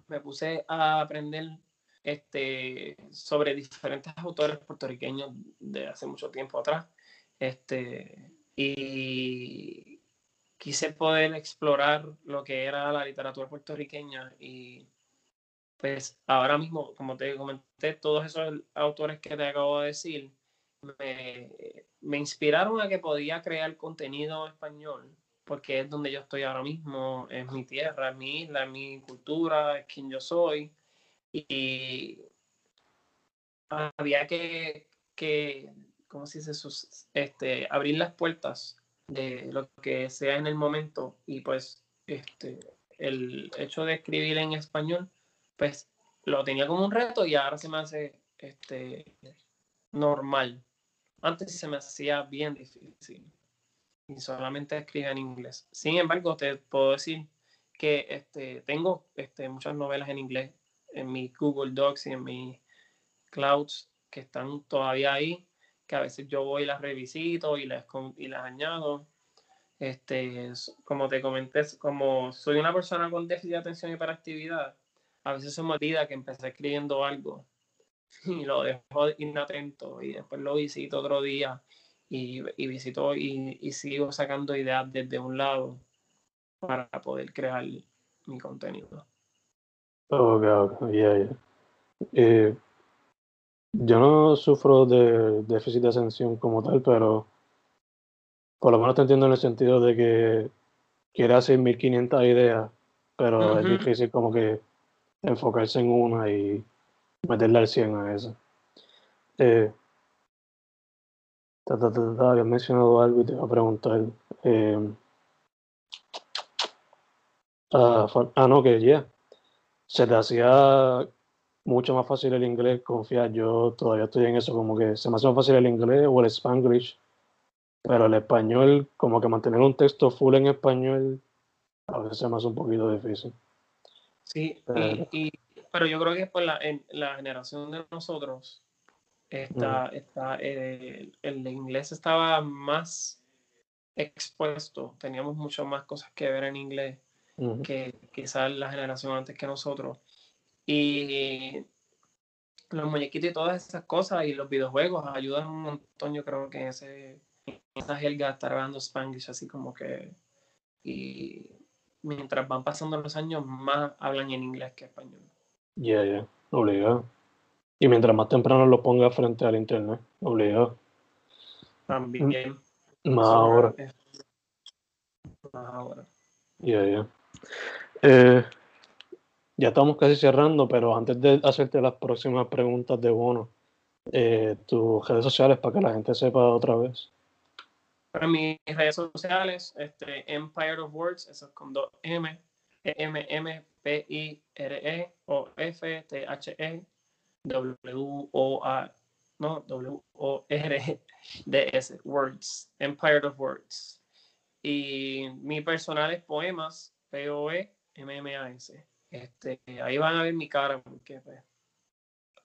me puse a aprender este, sobre diferentes autores puertorriqueños de hace mucho tiempo atrás. Este, y quise poder explorar lo que era la literatura puertorriqueña y pues ahora mismo, como te comenté, todos esos autores que te acabo de decir me, me inspiraron a que podía crear contenido en español, porque es donde yo estoy ahora mismo, es mi tierra, mi isla, mi cultura, es quien yo soy. Y había que, que ¿cómo se dice? Este, abrir las puertas de lo que sea en el momento y pues este el hecho de escribir en español pues lo tenía como un reto y ahora se me hace este normal antes se me hacía bien difícil y solamente escribía en inglés sin embargo te puedo decir que este tengo este muchas novelas en inglés en mi Google Docs y en mi clouds que están todavía ahí que a veces yo voy y las revisito y las, y las añado. Este, como te comenté, como soy una persona con déficit de atención y hiperactividad, a veces se me olvida que empecé escribiendo algo y lo dejo inatento y después lo visito otro día y, y visito y, y, sigo sacando ideas desde un lado para poder crear mi contenido. Ok, ok, yeah, yeah. Yo no sufro de déficit de atención como tal, pero por lo menos te entiendo en el sentido de que quiere hacer 1500 ideas, pero es difícil como que enfocarse en una y meterle al 100 a eso. Eh, había mencionado algo y te iba a preguntar. Eh, ah, ah, no, que ya. Se te hacía mucho más fácil el inglés, confiar. Yo todavía estoy en eso, como que se me hace más fácil el inglés o el spanglish, pero el español, como que mantener un texto full en español, a veces se me hace un poquito difícil. Sí, pero, y, pero yo creo que por la, en la generación de nosotros, está, está, eh, el inglés estaba más expuesto, teníamos mucho más cosas que ver en inglés que quizás la generación antes que nosotros. Y los muñequitos y todas esas cosas y los videojuegos ayudan un montón, yo creo que ese, esa jerga estar hablando Spanglish así como que y mientras van pasando los años más hablan en inglés que español. Ya, ya, obligado. Y mientras más temprano lo ponga frente al internet, obligado. También. Más ahora. Más ahora. Ya, ya. Eh, ya estamos casi cerrando, pero antes de hacerte las próximas preguntas de bono, eh, tus redes sociales para que la gente sepa otra vez. Para mis redes sociales, este, Empire of Words, eso es con dos M, M, M, P, I, R, E, O, F, T, H, E, W, O, A, no, W, O, R, D, S, Words, Empire of Words. Y mi personal es Poemas, P, O, E, M, M, A, S. Este, ahí van a ver mi cara, porque pues,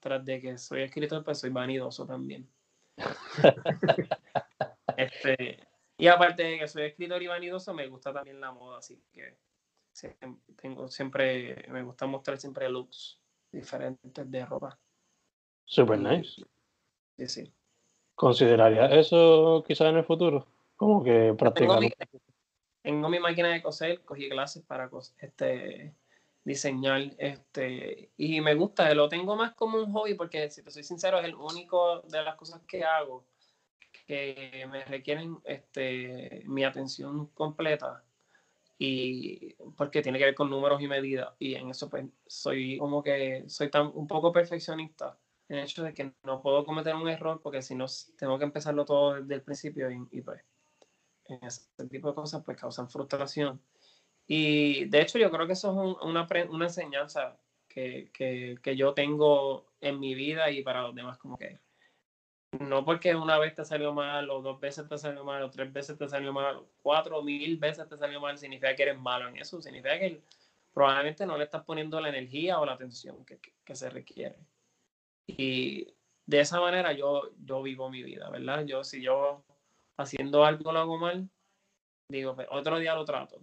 tras de que soy escritor, pues soy vanidoso también. este, y aparte de que soy escritor y vanidoso, me gusta también la moda, así que tengo siempre, me gusta mostrar siempre looks diferentes de ropa. Super nice. Sí, sí. ¿Consideraría eso quizás en el futuro? Como que practicar. Tengo, tengo mi, máquina de coser, cogí clases para este diseñar este y me gusta, lo tengo más como un hobby porque si te soy sincero es el único de las cosas que hago que me requieren este mi atención completa y porque tiene que ver con números y medidas y en eso pues soy como que soy tan un poco perfeccionista el hecho de que no puedo cometer un error porque si no tengo que empezarlo todo desde el principio y, y pues ese tipo de cosas pues causan frustración y de hecho yo creo que eso es una, una, enseñanza que, que, que, yo tengo en mi vida y para los demás como que no porque una vez te salió mal o dos veces te salió mal o tres veces te salió mal o cuatro mil veces te salió mal significa que eres malo en eso, significa que probablemente no le estás poniendo la energía o la atención que, que se requiere. Y de esa manera yo, yo vivo mi vida, ¿verdad? Yo si yo haciendo algo lo hago mal, digo, pues, otro día lo trato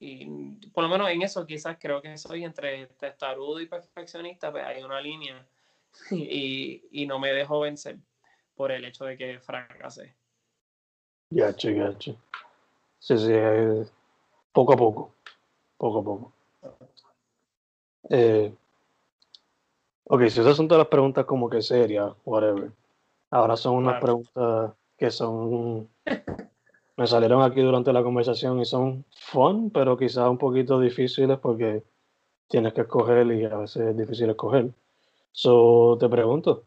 y por lo menos en eso quizás creo que soy entre testarudo y perfeccionista, pues hay una línea y, y no me dejo vencer por el hecho de que fracasé. Ya, ya, Sí, sí, eh, poco a poco, poco a poco. Eh, ok, si esas son todas las preguntas como que serias, whatever. Ahora son unas preguntas que son me salieron aquí durante la conversación y son fun, pero quizás un poquito difíciles porque tienes que escoger y a veces es difícil escoger. So, te pregunto,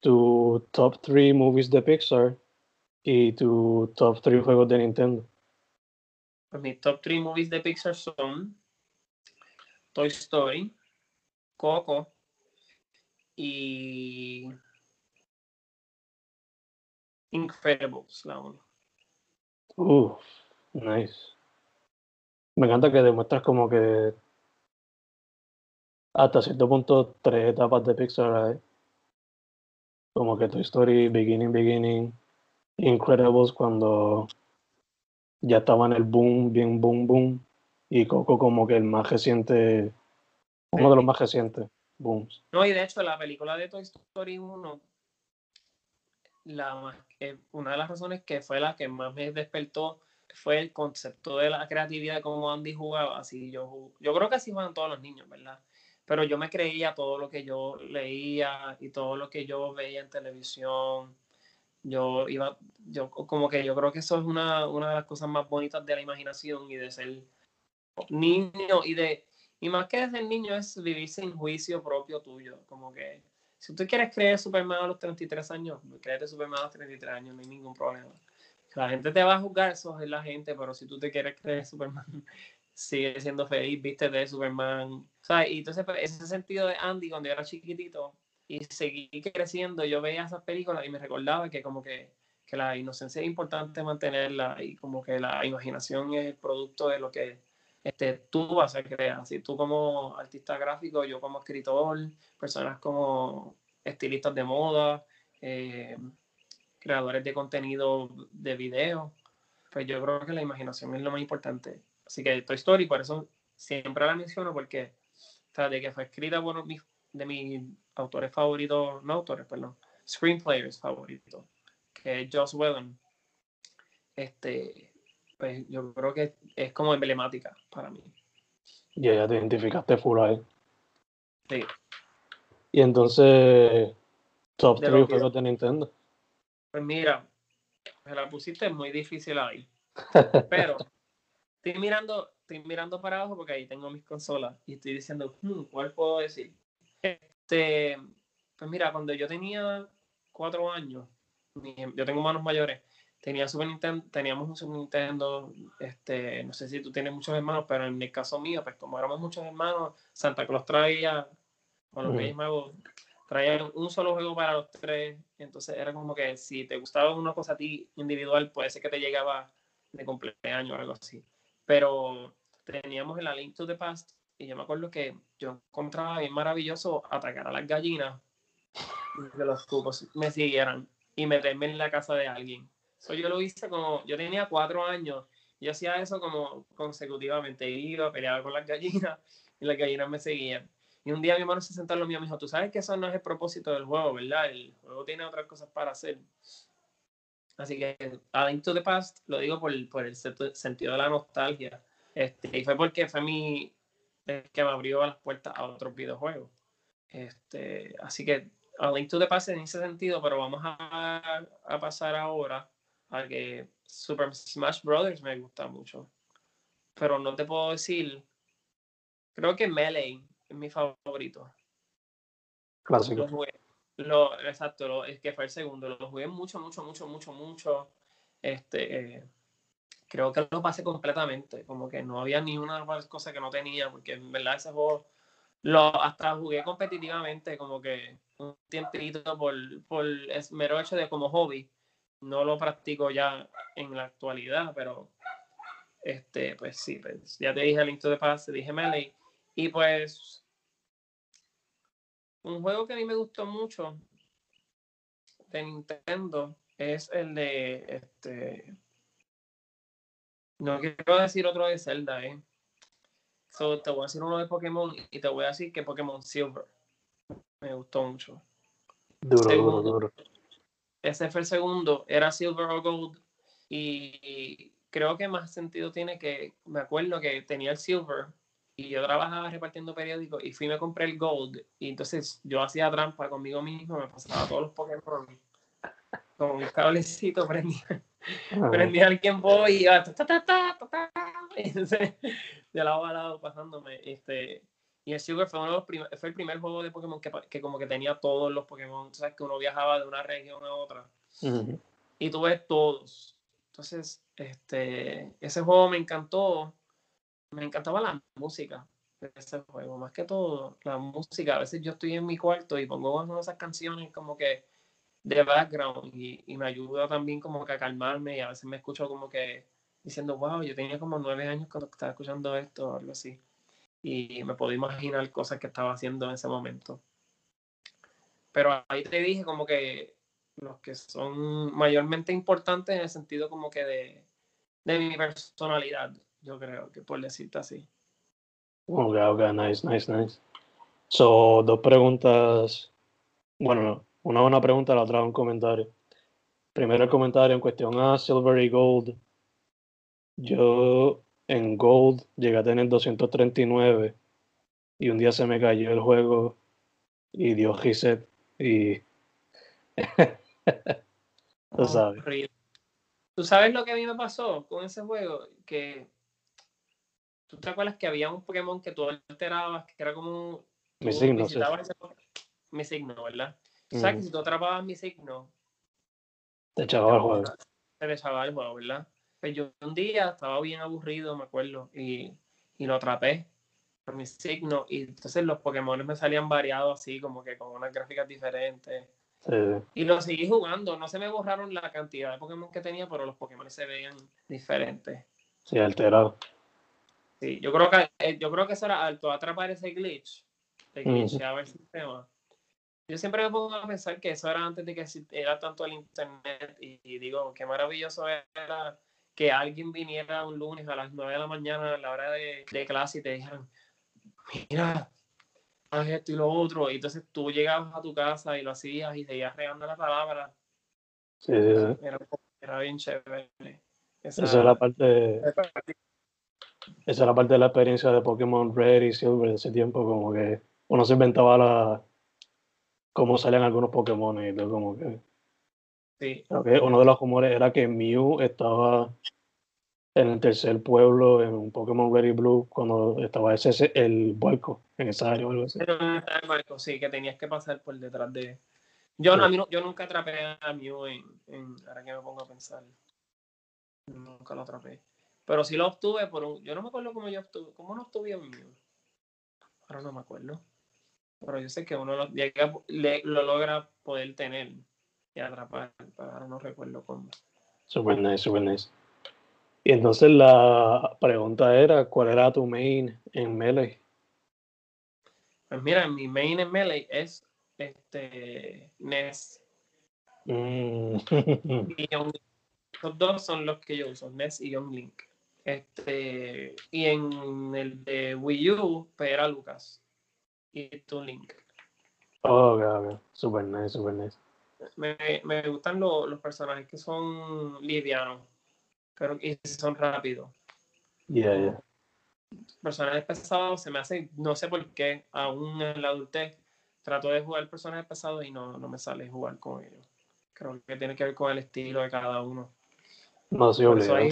tu top three movies de Pixar ¿Y tu top 3 juegos de Nintendo? Pues mis top 3 movies de Pixar son Toy Story, Coco y Incredibles, la uno. Uf, nice. Me encanta que demuestras como que hasta cierto punto tres etapas de Pixar hay. Como que Toy Story, Beginning, Beginning, Incredibles cuando ya estaba en el boom, bien boom, boom, y Coco como que el más reciente, uno de los más recientes booms. No, y de hecho la película de Toy Story 1, la más- una de las razones que fue la que más me despertó fue el concepto de la creatividad cómo Andy jugaba. Así yo, yo creo que así juegan todos los niños, ¿verdad? Pero yo me creía todo lo que yo leía y todo lo que yo veía en televisión. Yo iba, yo como que yo creo que eso es una, una de las cosas más bonitas de la imaginación y de ser niño y de y más que de ser niño es vivir sin juicio propio tuyo. Como que si tú quieres creer Superman a los 33 años, créete Superman a los 33 años, no hay ningún problema. La gente te va a juzgar, eso es la gente, pero si tú te quieres creer Superman, sigue siendo feliz, viste de Superman. ¿sabes? Y entonces pues, ese sentido de Andy cuando yo era chiquitito y seguí creciendo, yo veía esas películas y me recordaba que como que, que la inocencia es importante mantenerla y como que la imaginación es el producto de lo que este, tú vas a crear. Si tú como artista gráfico, yo como escritor, personas como estilistas de moda, eh, creadores de contenido de video, pues yo creo que la imaginación es lo más importante. Así que Toy Story, por eso siempre la menciono, porque o de que fue escrita por mis, de mis autores favoritos, no autores, perdón, screenplayers favoritos, que es Joss Whedon. Este, pues yo creo que es como emblemática para mí. Y ya te identificaste full ahí. Sí. Y entonces, top De 3 lo que- juegos de Nintendo. Pues mira, me la pusiste muy difícil ahí. Pero estoy mirando, estoy mirando para abajo porque ahí tengo mis consolas y estoy diciendo, "Hmm, ¿cuál puedo decir? Este, pues mira, cuando yo tenía cuatro años, yo tengo manos mayores, tenía Super Nintendo, teníamos un Super Nintendo, este, no sé si tú tienes muchos hermanos, pero en el caso mío, pues como éramos muchos hermanos, Santa Claus traía, o los. Reyes Magos, traían un solo juego para los tres, entonces era como que si te gustaba una cosa a ti individual, puede ser que te llegaba de cumpleaños o algo así. Pero teníamos el A Link to the Past y yo me acuerdo que yo encontraba bien maravilloso atacar a las gallinas y que los cucos me siguieran y meterme en la casa de alguien. So, yo lo hice como, yo tenía cuatro años, yo hacía eso como consecutivamente, iba, peleaba con las gallinas y las gallinas me seguían. Y un día mi hermano se sentó en lo mío y me dijo, tú sabes que eso no es el propósito del juego, ¿verdad? El juego tiene otras cosas para hacer. Así que A Link to the Past lo digo por, por el sentido de la nostalgia. Este, y fue porque fue mi que me abrió las puertas a otros videojuegos. Este, así que A Link to the Past en ese sentido, pero vamos a, a pasar ahora a que Super Smash Brothers me gusta mucho. Pero no te puedo decir, creo que Melee es mi favorito. Clásico. Lo jugué. Lo, exacto, lo- es que fue el segundo. Lo jugué mucho, mucho, mucho, mucho, mucho. Este, eh, creo que lo pasé completamente. Como que no había ni una cosa que no tenía, porque en verdad ese juego lo hasta jugué competitivamente, como que un tiempito por, por el mero hecho de como hobby. No lo practico ya en la actualidad, pero este, pues sí, pues, ya te dije Link to the Past, te dije Melee. Y pues un juego que a mí me gustó mucho de Nintendo es el de este no quiero decir otro de Zelda, eh. So, te voy a decir uno de Pokémon y te voy a decir que Pokémon Silver me gustó mucho. Duro, duro. Ese fue el segundo, era Silver o Gold. Y creo que más sentido tiene que me acuerdo que tenía el Silver y yo trabajaba repartiendo periódicos y fui y me compré el Gold. Y entonces yo hacía trampa conmigo mismo, me pasaba todos los Pokémon. Con un cablecito prendía, Ah, prendía al Game Boy y iba ta, ta, ta, ta, ta, ta, y entonces, de lado a lado pasándome este y el Silver fue, uno de los prim- fue el primer juego de Pokémon que, que como que tenía todos los Pokémon, sabes que uno viajaba de una región a otra ujú. y tuve todos. Entonces, este, ese juego me encantó. Me encantaba la música de ese juego, más que todo la música. A veces yo estoy en mi cuarto y pongo una de esas canciones como que de background y, y, me ayuda también como que a calmarme y a veces me escucho como que diciendo, wow, yo tenía como nueve años cuando estaba escuchando esto o algo así. Y me puedo imaginar cosas que estaba haciendo en ese momento. Pero ahí te dije como que los que son mayormente importantes en el sentido como que de, de mi personalidad, yo creo que por decirte así. Ok, ok, nice, nice, nice. So, dos preguntas. Bueno, una una pregunta, la otra un comentario. Primero el comentario en cuestión a Silver y Gold. Yo en Gold llegué a tener 239 y un día se me cayó el juego y dio reset y tú sabes. ¿Tú sabes lo que a mí me pasó con ese juego? Que tú te acuerdas que había un Pokémon que tú alterabas, que era como mi signo, mi signo, ¿verdad? O sea, que si tú atrapabas mi signo, te echaba el juego. Te echaba el juego, ¿verdad? Pues yo un día estaba bien aburrido, me acuerdo, y, y lo atrapé por mi signo, y entonces los Pokémon me salían variados así, como que con unas gráficas diferentes. Sí. Y lo seguí jugando, no se me borraron la cantidad de Pokémon que tenía, pero los Pokémon se veían diferentes. Sí, alterado. Sí, yo creo que eh, yo creo que eso era alto, atrapar ese glitch, de glitcheaba el sistema. Yo siempre me pongo a pensar que eso era antes de que era tanto el internet y, y digo, qué maravilloso era que alguien viniera un lunes a las 9 de la mañana a la hora de, de clase y te dijeran, mira, haz esto y lo otro. Y entonces tú llegabas a tu casa y lo hacías y seguías regando la palabra. Sí, sí, sí. Era, era bien chévere. Esa, esa es la parte. Esa es la parte de la experiencia de Pokémon Red y Silver de ese tiempo, como que uno se inventaba la cómo salían algunos Pokémon y todo como que Sí. Okay. Uno de los rumores era que Mew estaba en el tercer pueblo en un Pokémon Red y Blue cuando estaba ese, el barco en esa área o algo así. El barco, sí, que tenías que pasar por detrás de. Yo, sí. no, no, yo nunca atrapé a Mew en, en. Ahora que me pongo a pensar. Nunca lo atrapé. Pero sí lo obtuve por un. Yo no me acuerdo cómo yo obtuve. ¿Cómo no obtuve a Mew? Ahora no me acuerdo. Pero yo sé que uno lo, llega, le, lo logra poder tener y atrapar, pero ahora no recuerdo cómo. Super nice, super nice. Y entonces la pregunta era, ¿cuál era tu main en Melee? Pues mira, mi main en Melee es este Ness. Mm. y Los dos son los que yo uso, Ness y Young Link. Este, y en el de Wii U, pues era Lucas y tu Link. Oh, ok. Super nice, super nice. Me, me gustan lo, los personajes que son livianos, pero y son rápidos. Yeah, yeah. Personajes pesados se me hace, no sé por qué, aún en la adultez, trato de jugar personajes pesados y no, no me sale jugar con ellos. Creo que tiene que ver con el estilo de cada uno. No, sí, por, eso hay,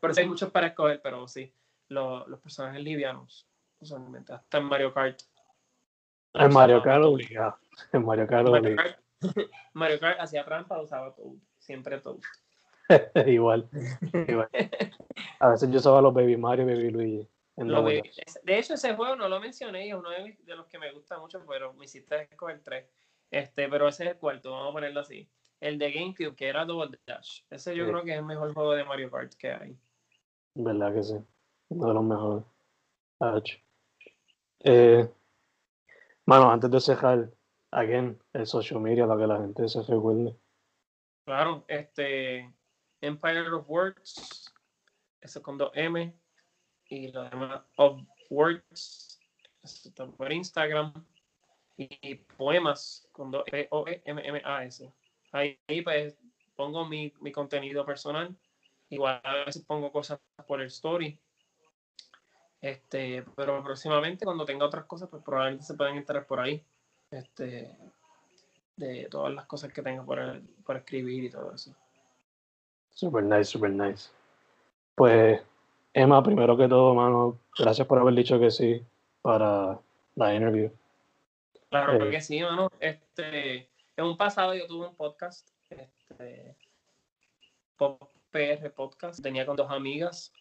por eso hay muchos para escoger, pero sí, lo, los personajes livianos, usualmente, hasta en Mario Kart. En Mario Kart obligado. En Mario Kart Kart, Mario Kart hacía trampa, usaba todo, siempre todo. igual, igual. A veces yo usaba los Baby Mario y Baby Luigi. Baby, de hecho, ese juego no lo mencioné y es uno de, de, los que me gusta mucho, pero me hiciste escoger tres. Este, pero ese es el cuarto, vamos a ponerlo así. El de GameCube, que era Double Dash. Ese yo sí. creo que es el mejor juego de Mario Kart que hay. ¿Verdad que sí? Uno de los mejores. Eh, bueno, antes de cerrar, again, el social media para que la gente se recuerde. Claro, este Empire of Words, eso con dos M, y lo demás of Words, eso está por Instagram, y poemas con dos P O E M M A S. Ahí, ahí pues pongo mi, mi contenido personal, igual a veces pongo cosas por el story. Este, pero próximamente cuando tenga otras cosas, pues probablemente se pueden entrar por ahí. Este, de todas las cosas que tenga por, por escribir y todo eso. Super nice, super nice. Pues, Emma, primero que todo, mano, gracias por haber dicho que sí para la interview. Claro eh, que sí, mano. Este, En un pasado yo tuve un podcast, este, Pop PR Podcast, tenía con dos amigas,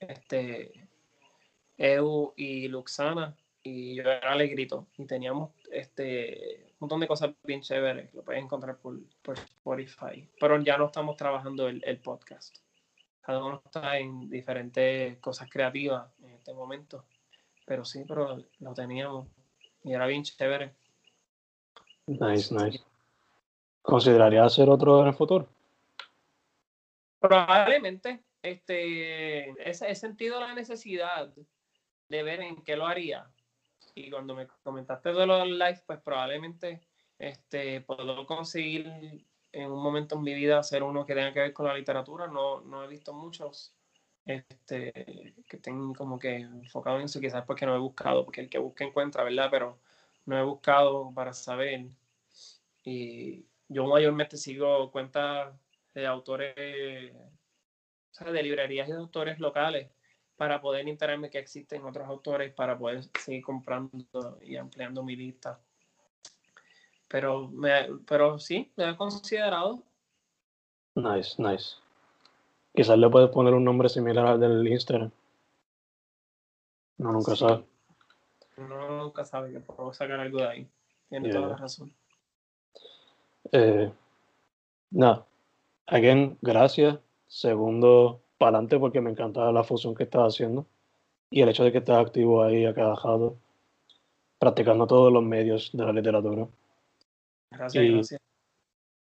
este, Eu y Luxana, y yo era Alegrito, y teníamos este, un montón de cosas bien chéveres, lo puedes encontrar por, por Spotify, pero ya no estamos trabajando el, el podcast. Cada uno está en diferentes cosas creativas en este momento, pero sí, pero lo teníamos, y era bien chévere. Nice, nice. ¿Consideraría hacer otro en el futuro? Probablemente, este, he, he sentido la necesidad de ver en qué lo haría. Y cuando me comentaste de los live, pues probablemente este, puedo conseguir en un momento en mi vida hacer uno que tenga que ver con la literatura. No, no he visto muchos este, que estén como que enfocados en eso, quizás porque no he buscado, porque el que busca encuentra, ¿verdad? Pero no he buscado para saber. Y yo mayormente sigo cuentas de autores, o sea, de librerías y de autores locales para poder enterarme que existen otros autores para poder seguir comprando y ampliando mi lista. Pero, me, pero sí, me he considerado. Nice, nice. Quizás le puedes poner un nombre similar al del Instagram. No, nunca Sí. sabe. Uno nunca sabe que puedo sacar algo de ahí. Tiene toda la razón. Eh, nada. Again, gracias. Segundo, para adelante porque me encanta la fusión que estás haciendo y el hecho de que estés activo ahí a cada practicando todos los medios de la literatura. Gracias, Y- gracias.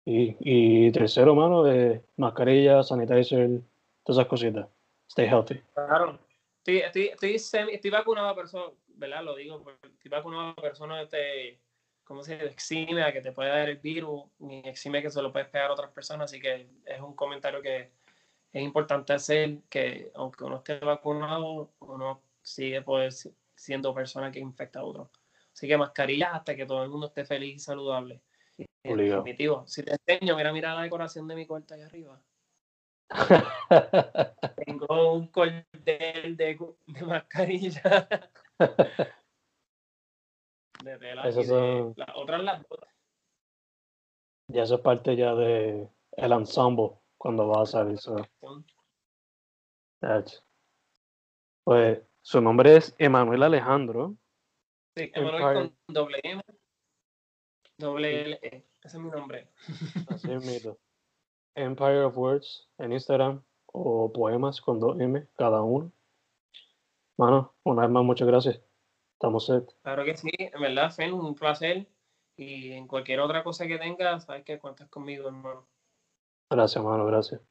Y, y tercero, mano, eh, mascarilla, sanitizer, todas esas cositas. Stay healthy. Claro. Estoy, estoy, estoy, semi- estoy vacunado a personas, ¿verdad? Lo digo, estoy vacunado a personas este, ¿cómo se dice? Exime a que te puede dar el virus, ni exime que se lo puedes pegar a otras personas, así que es un comentario que es importante hacer, que aunque uno esté vacunado, uno sigue pues, siendo persona que infecta a otros. Así que mascarillas hasta que todo el mundo esté feliz y saludable. Definitivo, si te enseño, mira, mira la decoración de mi cuarto ahí arriba. Tengo un cordel de, de mascarilla. de tela. De- son- Las otras las botas. ya eso es parte ya de el ensemble cuando va a that's- Pues su nombre es Emanuel Alejandro. Sí, Emanuel con doble M. Doble L E. Ese es mi nombre. Así es mito. Empire of Words en Instagram o poemas con dos M cada uno. Mano, una vez más, muchas gracias. Estamos set. Claro que sí, en verdad, Fen, un placer. Y en cualquier otra cosa que tengas, sabes que cuentas conmigo, hermano. Gracias, mano, gracias.